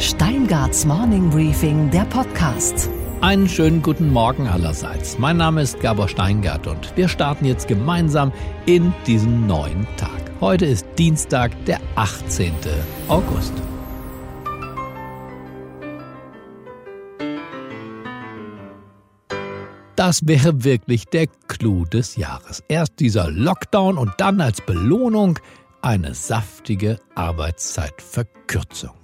Steingarts Morning Briefing, der Podcast. Einen schönen guten Morgen allerseits. Mein Name ist Gabor Steingart und wir starten jetzt gemeinsam in diesen neuen Tag. Heute ist Dienstag, der 18. August. Das wäre wirklich der Clou des Jahres. Erst dieser Lockdown und dann als Belohnung eine saftige Arbeitszeitverkürzung.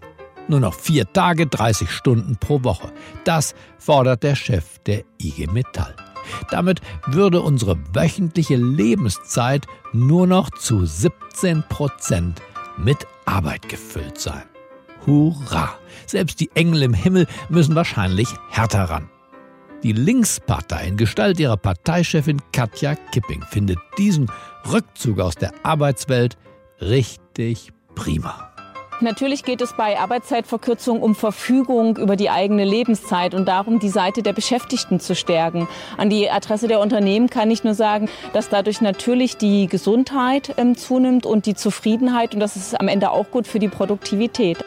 Nur noch vier Tage, 30 Stunden pro Woche. Das fordert der Chef der IG Metall. Damit würde unsere wöchentliche Lebenszeit nur noch zu 17 Prozent mit Arbeit gefüllt sein. Hurra! Selbst die Engel im Himmel müssen wahrscheinlich härter ran. Die Linkspartei in Gestalt ihrer Parteichefin Katja Kipping findet diesen Rückzug aus der Arbeitswelt richtig prima. Natürlich geht es bei Arbeitszeitverkürzung um Verfügung über die eigene Lebenszeit und darum, die Seite der Beschäftigten zu stärken. An die Adresse der Unternehmen kann ich nur sagen, dass dadurch natürlich die Gesundheit ähm, zunimmt und die Zufriedenheit und das ist am Ende auch gut für die Produktivität.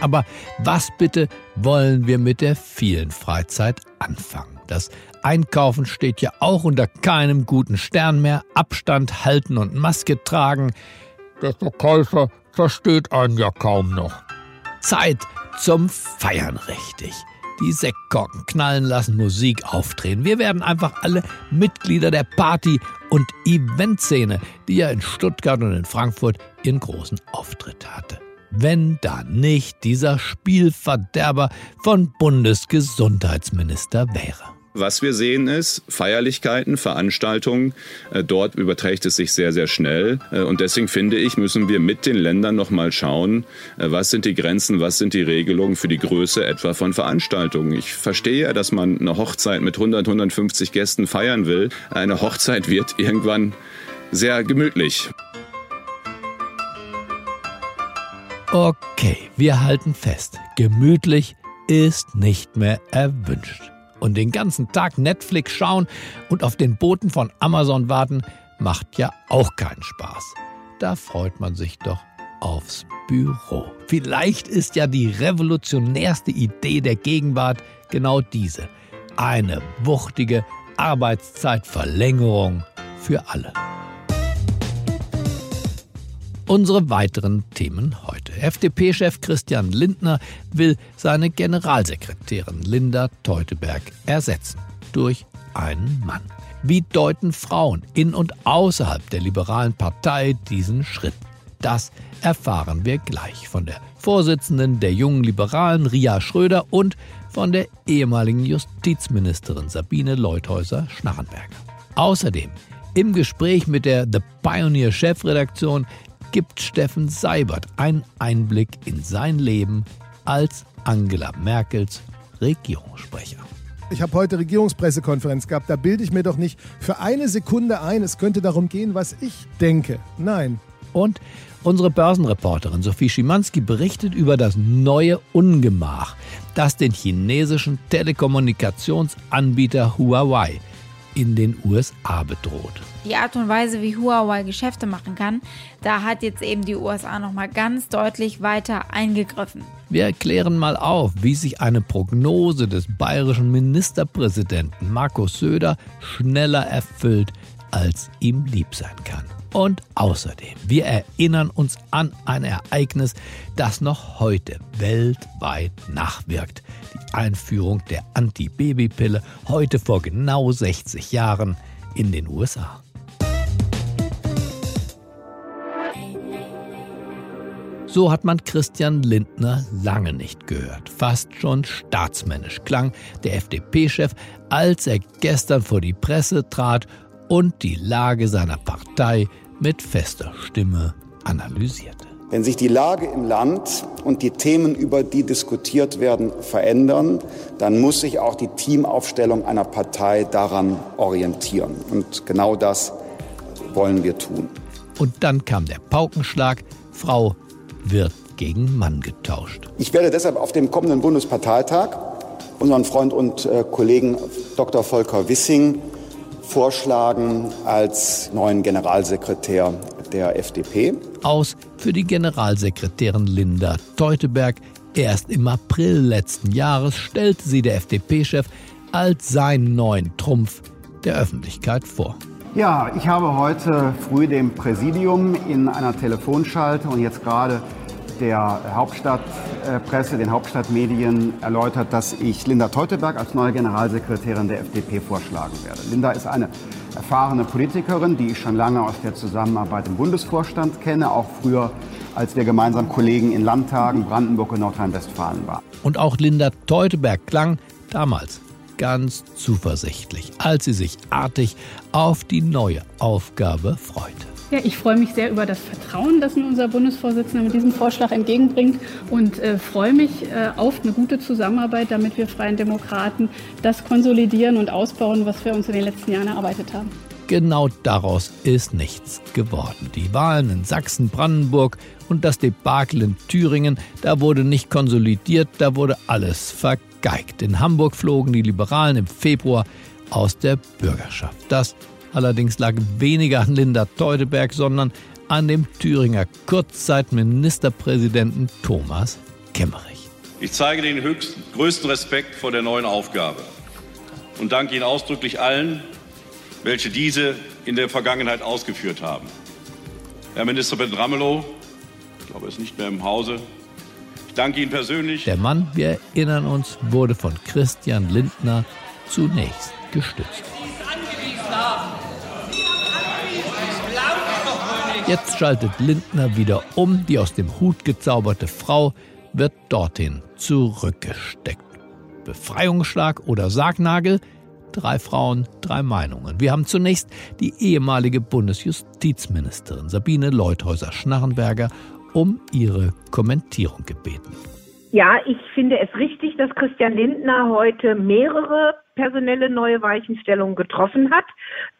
Aber was bitte wollen wir mit der vielen Freizeit anfangen? Das Einkaufen steht ja auch unter keinem guten Stern mehr. Abstand halten und Maske tragen. Der Verkäufer versteht einen ja kaum noch. Zeit zum Feiern richtig. Die Sektkorken knallen lassen, Musik aufdrehen. Wir werden einfach alle Mitglieder der Party- und Eventszene, die ja in Stuttgart und in Frankfurt ihren großen Auftritt hatte. Wenn da nicht dieser Spielverderber von Bundesgesundheitsminister wäre. Was wir sehen ist, Feierlichkeiten, Veranstaltungen, äh, dort überträgt es sich sehr, sehr schnell. Äh, und deswegen finde ich, müssen wir mit den Ländern nochmal schauen, äh, was sind die Grenzen, was sind die Regelungen für die Größe etwa von Veranstaltungen. Ich verstehe ja, dass man eine Hochzeit mit 100, 150 Gästen feiern will. Eine Hochzeit wird irgendwann sehr gemütlich. Okay, wir halten fest, gemütlich ist nicht mehr erwünscht und den ganzen Tag Netflix schauen und auf den Booten von Amazon warten, macht ja auch keinen Spaß. Da freut man sich doch aufs Büro. Vielleicht ist ja die revolutionärste Idee der Gegenwart genau diese. Eine wuchtige Arbeitszeitverlängerung für alle. Unsere weiteren Themen heute. FDP-Chef Christian Lindner will seine Generalsekretärin Linda Teuteberg ersetzen durch einen Mann. Wie deuten Frauen in und außerhalb der liberalen Partei diesen Schritt? Das erfahren wir gleich von der Vorsitzenden der jungen Liberalen Ria Schröder und von der ehemaligen Justizministerin Sabine Leuthäuser-Schnarrenberger. Außerdem im Gespräch mit der The Pioneer Chefredaktion gibt Steffen Seibert einen Einblick in sein Leben als Angela Merkels Regierungssprecher. Ich habe heute Regierungspressekonferenz gehabt. Da bilde ich mir doch nicht für eine Sekunde ein, es könnte darum gehen, was ich denke. Nein. Und unsere Börsenreporterin Sophie Schimanski berichtet über das neue Ungemach, das den chinesischen Telekommunikationsanbieter Huawei in den USA bedroht. Die Art und Weise, wie Huawei Geschäfte machen kann, da hat jetzt eben die USA noch mal ganz deutlich weiter eingegriffen. Wir erklären mal auf, wie sich eine Prognose des bayerischen Ministerpräsidenten Markus Söder schneller erfüllt, als ihm lieb sein kann. Und außerdem, wir erinnern uns an ein Ereignis, das noch heute weltweit nachwirkt. Die Einführung der Antibabypille heute vor genau 60 Jahren in den USA. So hat man Christian Lindner lange nicht gehört. Fast schon staatsmännisch klang der FDP-Chef, als er gestern vor die Presse trat und die Lage seiner Partei mit fester Stimme analysierte. Wenn sich die Lage im Land und die Themen, über die diskutiert werden, verändern, dann muss sich auch die Teamaufstellung einer Partei daran orientieren. Und genau das wollen wir tun. Und dann kam der Paukenschlag, Frau wird gegen Mann getauscht. Ich werde deshalb auf dem kommenden Bundesparteitag unseren Freund und äh, Kollegen Dr. Volker Wissing vorschlagen als neuen Generalsekretär der FDP. Aus für die Generalsekretärin Linda Teuteberg Erst im April letzten Jahres stellte sie der FDP-Chef als seinen neuen Trumpf der Öffentlichkeit vor. Ja, ich habe heute früh dem Präsidium in einer Telefonschalte und jetzt gerade der Hauptstadtpresse, den Hauptstadtmedien erläutert, dass ich Linda Teuteberg als neue Generalsekretärin der FDP vorschlagen werde. Linda ist eine erfahrene Politikerin, die ich schon lange aus der Zusammenarbeit im Bundesvorstand kenne, auch früher, als wir gemeinsam Kollegen in Landtagen Brandenburg und Nordrhein-Westfalen waren. Und auch Linda Teuteberg klang damals ganz zuversichtlich, als sie sich artig auf die neue Aufgabe freute. Ja, ich freue mich sehr über das Vertrauen, das mir unser Bundesvorsitzender mit diesem Vorschlag entgegenbringt und äh, freue mich äh, auf eine gute Zusammenarbeit, damit wir Freien Demokraten das konsolidieren und ausbauen, was wir uns in den letzten Jahren erarbeitet haben. Genau daraus ist nichts geworden. Die Wahlen in Sachsen, Brandenburg und das Debakel in Thüringen, da wurde nicht konsolidiert, da wurde alles vergeigt. In Hamburg flogen die Liberalen im Februar aus der Bürgerschaft. Das Allerdings lag weniger an Linda Teuteberg, sondern an dem Thüringer Kurzzeitministerpräsidenten Thomas Kemmerich. Ich zeige den höchsten, größten Respekt vor der neuen Aufgabe und danke Ihnen ausdrücklich allen, welche diese in der Vergangenheit ausgeführt haben. Herr Ministerpräsident Ramelow, ich glaube, er ist nicht mehr im Hause. Ich danke Ihnen persönlich. Der Mann, wir erinnern uns, wurde von Christian Lindner zunächst gestützt. Jetzt schaltet Lindner wieder um. Die aus dem Hut gezauberte Frau wird dorthin zurückgesteckt. Befreiungsschlag oder Sargnagel? Drei Frauen, drei Meinungen. Wir haben zunächst die ehemalige Bundesjustizministerin Sabine Leuthäuser-Schnarrenberger um ihre Kommentierung gebeten. Ja, ich finde es richtig, dass Christian Lindner heute mehrere personelle neue Weichenstellungen getroffen hat.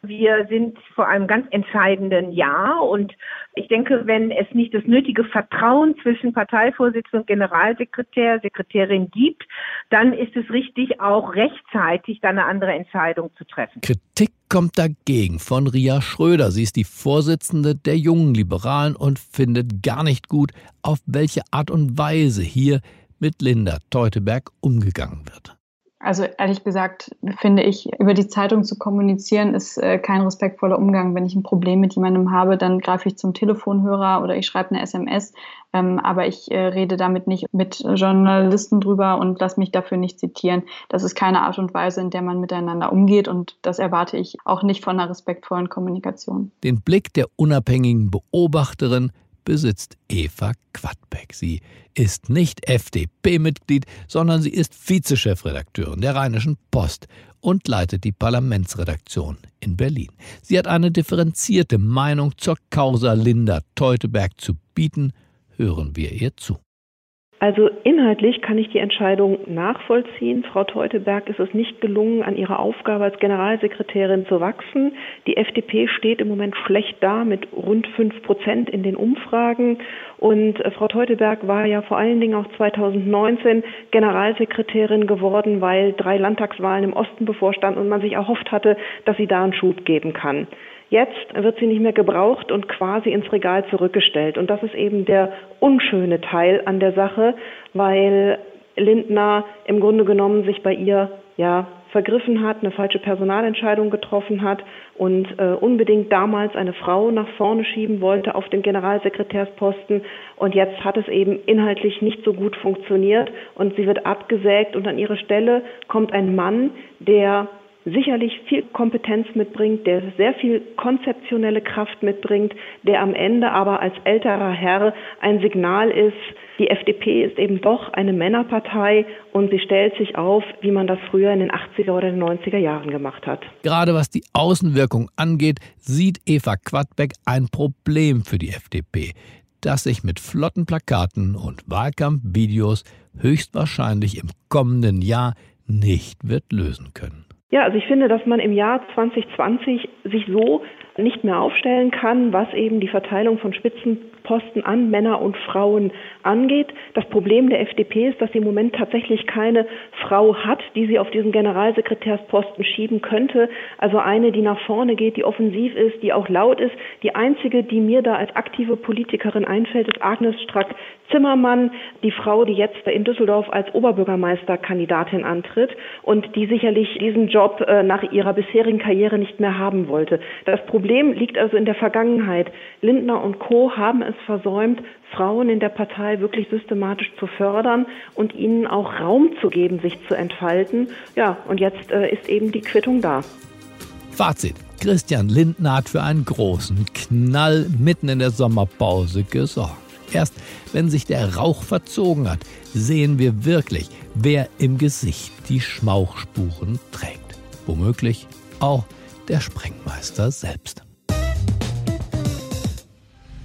Wir sind vor einem ganz entscheidenden Jahr und ich denke, wenn es nicht das nötige Vertrauen zwischen Parteivorsitzender und Generalsekretär, Sekretärin gibt, dann ist es richtig, auch rechtzeitig dann eine andere Entscheidung zu treffen. Kritik kommt dagegen von Ria Schröder. Sie ist die Vorsitzende der jungen Liberalen und findet gar nicht gut, auf welche Art und Weise hier mit Linda Teuteberg umgegangen wird. Also ehrlich gesagt finde ich, über die Zeitung zu kommunizieren ist äh, kein respektvoller Umgang. Wenn ich ein Problem mit jemandem habe, dann greife ich zum Telefonhörer oder ich schreibe eine SMS. Ähm, aber ich äh, rede damit nicht mit Journalisten drüber und lasse mich dafür nicht zitieren. Das ist keine Art und Weise, in der man miteinander umgeht und das erwarte ich auch nicht von einer respektvollen Kommunikation. Den Blick der unabhängigen Beobachterin besitzt Eva Quadbeck. Sie ist nicht FDP-Mitglied, sondern sie ist Vizechefredakteurin der Rheinischen Post und leitet die Parlamentsredaktion in Berlin. Sie hat eine differenzierte Meinung zur Causa Linda Teuteberg zu bieten. Hören wir ihr zu. Also inhaltlich kann ich die Entscheidung nachvollziehen. Frau Teuteberg ist es nicht gelungen, an ihrer Aufgabe als Generalsekretärin zu wachsen. Die FDP steht im Moment schlecht da mit rund fünf Prozent in den Umfragen. Und äh, Frau Teuteberg war ja vor allen Dingen auch 2019 Generalsekretärin geworden, weil drei Landtagswahlen im Osten bevorstanden und man sich erhofft hatte, dass sie da einen Schub geben kann. Jetzt wird sie nicht mehr gebraucht und quasi ins Regal zurückgestellt. Und das ist eben der unschöne Teil an der Sache, weil Lindner im Grunde genommen sich bei ihr ja vergriffen hat, eine falsche Personalentscheidung getroffen hat und äh, unbedingt damals eine Frau nach vorne schieben wollte auf den Generalsekretärsposten. Und jetzt hat es eben inhaltlich nicht so gut funktioniert und sie wird abgesägt und an ihre Stelle kommt ein Mann, der sicherlich viel Kompetenz mitbringt, der sehr viel konzeptionelle Kraft mitbringt, der am Ende aber als älterer Herr ein Signal ist, die FDP ist eben doch eine Männerpartei und sie stellt sich auf, wie man das früher in den 80er oder den 90er Jahren gemacht hat. Gerade was die Außenwirkung angeht, sieht Eva Quadbeck ein Problem für die FDP, das sich mit flotten Plakaten und Wahlkampfvideos höchstwahrscheinlich im kommenden Jahr nicht wird lösen können. Ja, also ich finde, dass man im Jahr 2020 sich so nicht mehr aufstellen kann, was eben die Verteilung von Spitzen Posten an Männer und Frauen angeht. Das Problem der FDP ist, dass sie im Moment tatsächlich keine Frau hat, die sie auf diesen Generalsekretärsposten schieben könnte. Also eine, die nach vorne geht, die offensiv ist, die auch laut ist. Die einzige, die mir da als aktive Politikerin einfällt, ist Agnes Strack-Zimmermann, die Frau, die jetzt in Düsseldorf als Oberbürgermeisterkandidatin antritt und die sicherlich diesen Job äh, nach ihrer bisherigen Karriere nicht mehr haben wollte. Das Problem liegt also in der Vergangenheit. Lindner und Co. haben es versäumt, Frauen in der Partei wirklich systematisch zu fördern und ihnen auch Raum zu geben, sich zu entfalten. Ja, und jetzt äh, ist eben die Quittung da. Fazit. Christian Lindner hat für einen großen Knall mitten in der Sommerpause gesorgt. Erst wenn sich der Rauch verzogen hat, sehen wir wirklich, wer im Gesicht die Schmauchspuren trägt. Womöglich auch der Sprengmeister selbst.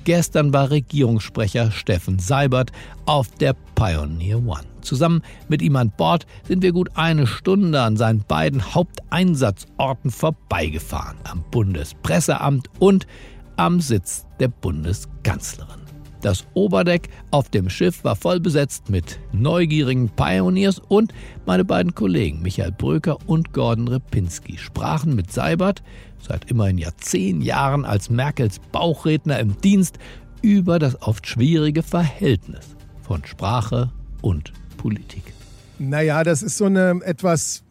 Gestern war Regierungssprecher Steffen Seibert auf der Pioneer One. Zusammen mit ihm an Bord sind wir gut eine Stunde an seinen beiden Haupteinsatzorten vorbeigefahren, am Bundespresseamt und am Sitz der Bundeskanzlerin. Das Oberdeck auf dem Schiff war voll besetzt mit neugierigen Pioneers und meine beiden Kollegen Michael Bröker und Gordon Repinski sprachen mit Seibert, seit immerhin ja zehn Jahren als Merkels Bauchredner im Dienst, über das oft schwierige Verhältnis von Sprache und Politik. Naja, das ist so eine etwas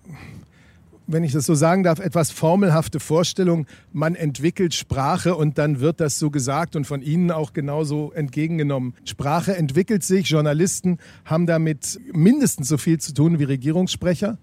wenn ich das so sagen darf, etwas formelhafte Vorstellung, man entwickelt Sprache und dann wird das so gesagt und von Ihnen auch genauso entgegengenommen. Sprache entwickelt sich, Journalisten haben damit mindestens so viel zu tun wie Regierungssprecher.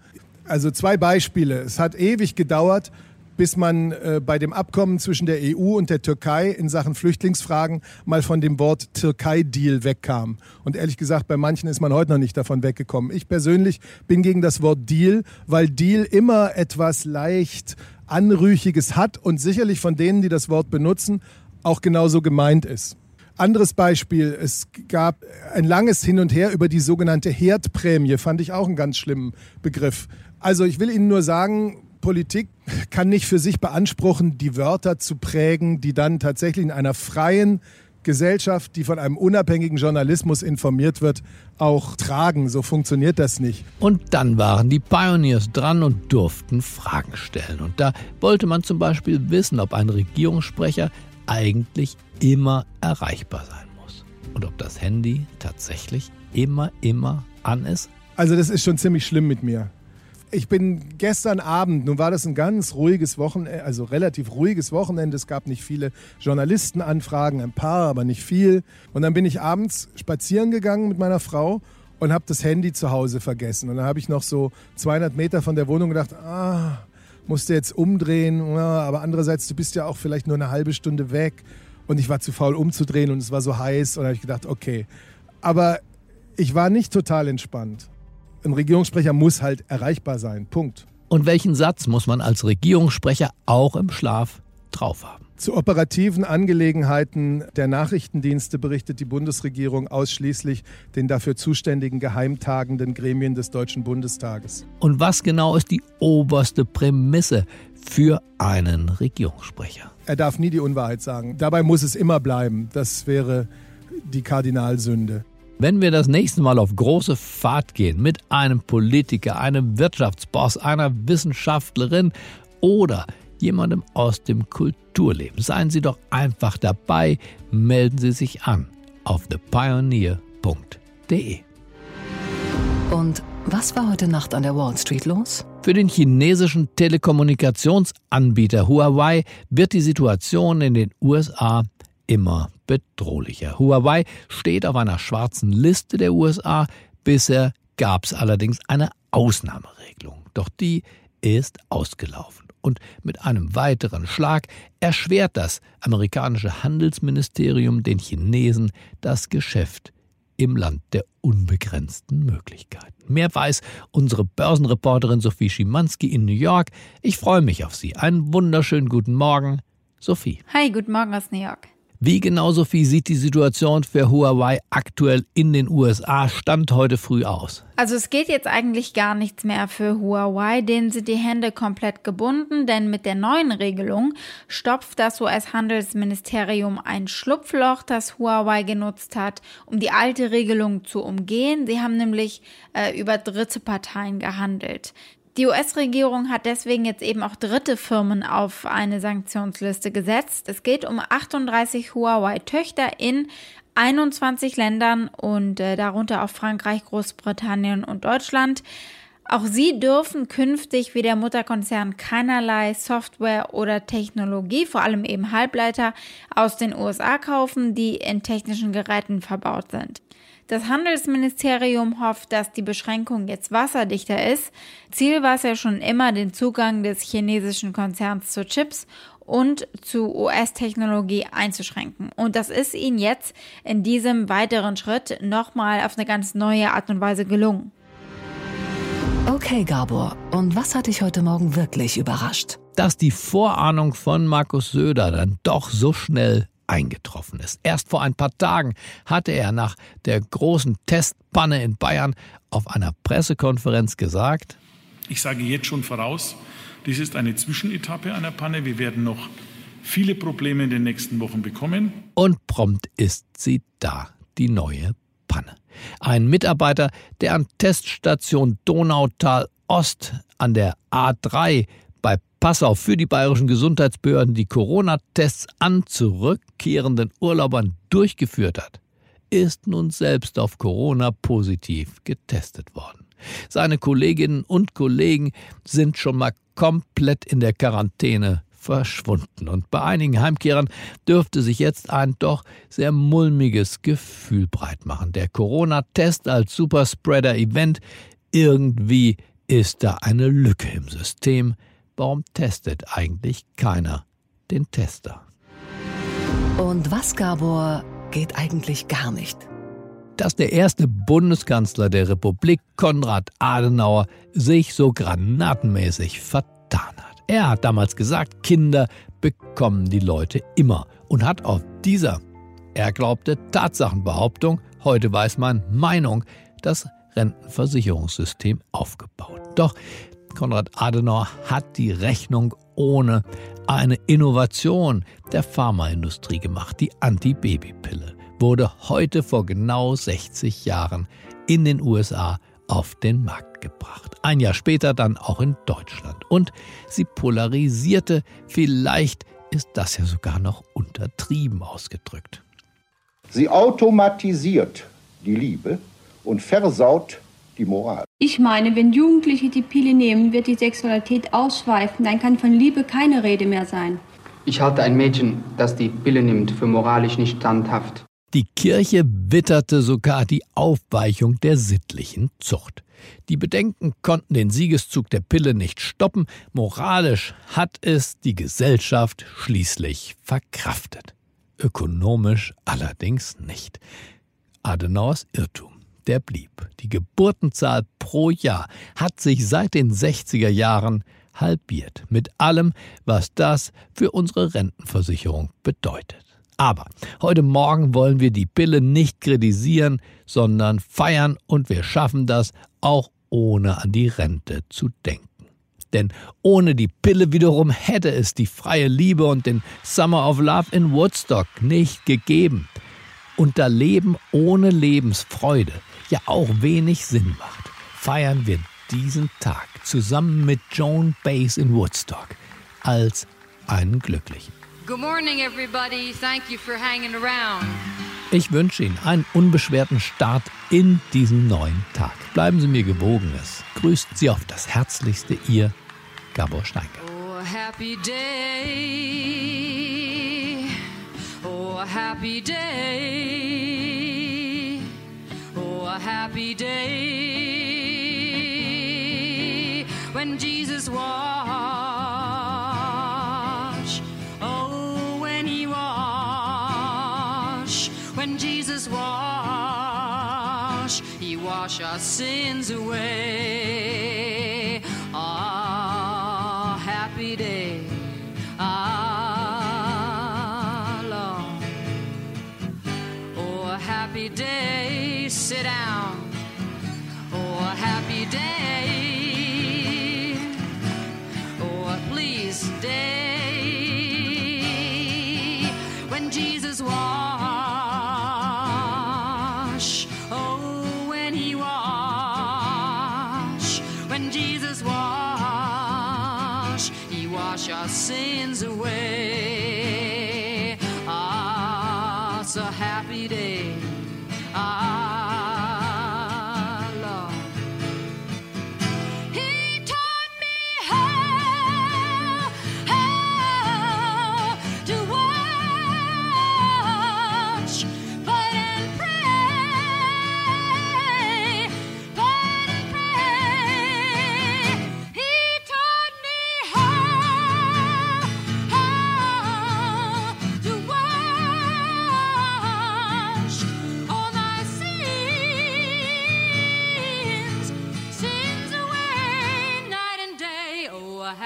Also zwei Beispiele. Es hat ewig gedauert, bis man äh, bei dem Abkommen zwischen der EU und der Türkei in Sachen Flüchtlingsfragen mal von dem Wort Türkei-Deal wegkam. Und ehrlich gesagt, bei manchen ist man heute noch nicht davon weggekommen. Ich persönlich bin gegen das Wort Deal, weil Deal immer etwas leicht Anrüchiges hat und sicherlich von denen, die das Wort benutzen, auch genauso gemeint ist. Anderes Beispiel, es gab ein langes Hin und Her über die sogenannte Herdprämie, fand ich auch einen ganz schlimmen Begriff. Also ich will Ihnen nur sagen, Politik kann nicht für sich beanspruchen, die Wörter zu prägen, die dann tatsächlich in einer freien Gesellschaft, die von einem unabhängigen Journalismus informiert wird, auch tragen. So funktioniert das nicht. Und dann waren die Pioneers dran und durften Fragen stellen. Und da wollte man zum Beispiel wissen, ob ein Regierungssprecher eigentlich immer erreichbar sein muss. Und ob das Handy tatsächlich immer, immer an ist. Also das ist schon ziemlich schlimm mit mir ich bin gestern Abend, nun war das ein ganz ruhiges Wochenende, also relativ ruhiges Wochenende. Es gab nicht viele Journalistenanfragen, ein paar, aber nicht viel. Und dann bin ich abends spazieren gegangen mit meiner Frau und habe das Handy zu Hause vergessen. Und dann habe ich noch so 200 Meter von der Wohnung gedacht, ah, musst du jetzt umdrehen. Aber andererseits, du bist ja auch vielleicht nur eine halbe Stunde weg. Und ich war zu faul umzudrehen und es war so heiß. Und da habe ich gedacht, okay. Aber ich war nicht total entspannt ein Regierungssprecher muss halt erreichbar sein. Punkt. Und welchen Satz muss man als Regierungssprecher auch im Schlaf drauf haben? Zu operativen Angelegenheiten der Nachrichtendienste berichtet die Bundesregierung ausschließlich den dafür zuständigen geheimtagenden Gremien des Deutschen Bundestages. Und was genau ist die oberste Prämisse für einen Regierungssprecher? Er darf nie die Unwahrheit sagen. Dabei muss es immer bleiben. Das wäre die Kardinalsünde. Wenn wir das nächste Mal auf große Fahrt gehen mit einem Politiker, einem Wirtschaftsboss, einer Wissenschaftlerin oder jemandem aus dem Kulturleben, seien Sie doch einfach dabei, melden Sie sich an auf thepioneer.de. Und was war heute Nacht an der Wall Street los? Für den chinesischen Telekommunikationsanbieter Huawei wird die Situation in den USA immer bedrohlicher. Huawei steht auf einer schwarzen Liste der USA. Bisher gab es allerdings eine Ausnahmeregelung. Doch die ist ausgelaufen. Und mit einem weiteren Schlag erschwert das amerikanische Handelsministerium den Chinesen das Geschäft im Land der unbegrenzten Möglichkeiten. Mehr weiß unsere Börsenreporterin Sophie Schimanski in New York. Ich freue mich auf Sie. Einen wunderschönen guten Morgen, Sophie. Hi, guten Morgen aus New York. Wie genau, Sophie, sieht die Situation für Huawei aktuell in den USA Stand heute früh aus? Also es geht jetzt eigentlich gar nichts mehr für Huawei, denen sind die Hände komplett gebunden, denn mit der neuen Regelung stopft das US-Handelsministerium ein Schlupfloch, das Huawei genutzt hat, um die alte Regelung zu umgehen. Sie haben nämlich äh, über dritte Parteien gehandelt. Die US-Regierung hat deswegen jetzt eben auch dritte Firmen auf eine Sanktionsliste gesetzt. Es geht um 38 Huawei-Töchter in 21 Ländern und äh, darunter auch Frankreich, Großbritannien und Deutschland. Auch sie dürfen künftig wie der Mutterkonzern keinerlei Software oder Technologie, vor allem eben Halbleiter, aus den USA kaufen, die in technischen Geräten verbaut sind. Das Handelsministerium hofft, dass die Beschränkung jetzt wasserdichter ist. Ziel war es ja schon immer, den Zugang des chinesischen Konzerns zu Chips und zu US-Technologie einzuschränken. Und das ist ihnen jetzt in diesem weiteren Schritt nochmal auf eine ganz neue Art und Weise gelungen. Okay, Gabor, und was hat dich heute Morgen wirklich überrascht? Dass die Vorahnung von Markus Söder dann doch so schnell eingetroffen ist. Erst vor ein paar Tagen hatte er nach der großen Testpanne in Bayern auf einer Pressekonferenz gesagt, ich sage jetzt schon voraus, dies ist eine Zwischenetappe einer Panne. Wir werden noch viele Probleme in den nächsten Wochen bekommen. Und prompt ist sie da, die neue Panne. Ein Mitarbeiter, der an Teststation Donautal Ost an der A3 bei Passau für die bayerischen Gesundheitsbehörden die Corona-Tests an zurückkehrenden Urlaubern durchgeführt hat, ist nun selbst auf Corona positiv getestet worden. Seine Kolleginnen und Kollegen sind schon mal komplett in der Quarantäne verschwunden. Und bei einigen Heimkehrern dürfte sich jetzt ein doch sehr mulmiges Gefühl breit machen. Der Corona-Test als Superspreader-Event, irgendwie ist da eine Lücke im System, Warum testet eigentlich keiner den Tester? Und was, Gabor, geht eigentlich gar nicht? Dass der erste Bundeskanzler der Republik, Konrad Adenauer, sich so granatenmäßig vertan hat. Er hat damals gesagt, Kinder bekommen die Leute immer und hat auf dieser, er glaubte, Tatsachenbehauptung, heute weiß man Meinung, das Rentenversicherungssystem aufgebaut. Doch Konrad Adenauer hat die Rechnung ohne eine Innovation der Pharmaindustrie gemacht. Die Antibabypille wurde heute vor genau 60 Jahren in den USA auf den Markt gebracht. Ein Jahr später dann auch in Deutschland. Und sie polarisierte, vielleicht ist das ja sogar noch untertrieben ausgedrückt. Sie automatisiert die Liebe und versaut die Moral. Ich meine, wenn Jugendliche die Pille nehmen, wird die Sexualität ausschweifen. Dann kann von Liebe keine Rede mehr sein. Ich halte ein Mädchen, das die Pille nimmt, für moralisch nicht standhaft. Die Kirche witterte sogar die Aufweichung der sittlichen Zucht. Die Bedenken konnten den Siegeszug der Pille nicht stoppen. Moralisch hat es die Gesellschaft schließlich verkraftet. Ökonomisch allerdings nicht. Adenauers Irrtum der blieb. Die Geburtenzahl pro Jahr hat sich seit den 60er Jahren halbiert, mit allem, was das für unsere Rentenversicherung bedeutet. Aber heute Morgen wollen wir die Pille nicht kritisieren, sondern feiern und wir schaffen das auch ohne an die Rente zu denken. Denn ohne die Pille wiederum hätte es die freie Liebe und den Summer of Love in Woodstock nicht gegeben. Und da Leben ohne Lebensfreude ja auch wenig Sinn macht, feiern wir diesen Tag zusammen mit Joan Baez in Woodstock als einen glücklichen. Good morning everybody. Thank you for hanging around. Ich wünsche Ihnen einen unbeschwerten Start in diesen neuen Tag. Bleiben Sie mir gewogen. Es grüßt Sie auf das Herzlichste, Ihr Gabor Steinke. Oh, happy day. Oh, happy day. Happy day when Jesus wash. Oh, when he wash, when Jesus wash, he wash our sins away. wash, He wash our sins away.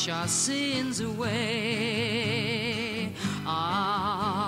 wash our sins away. Ah.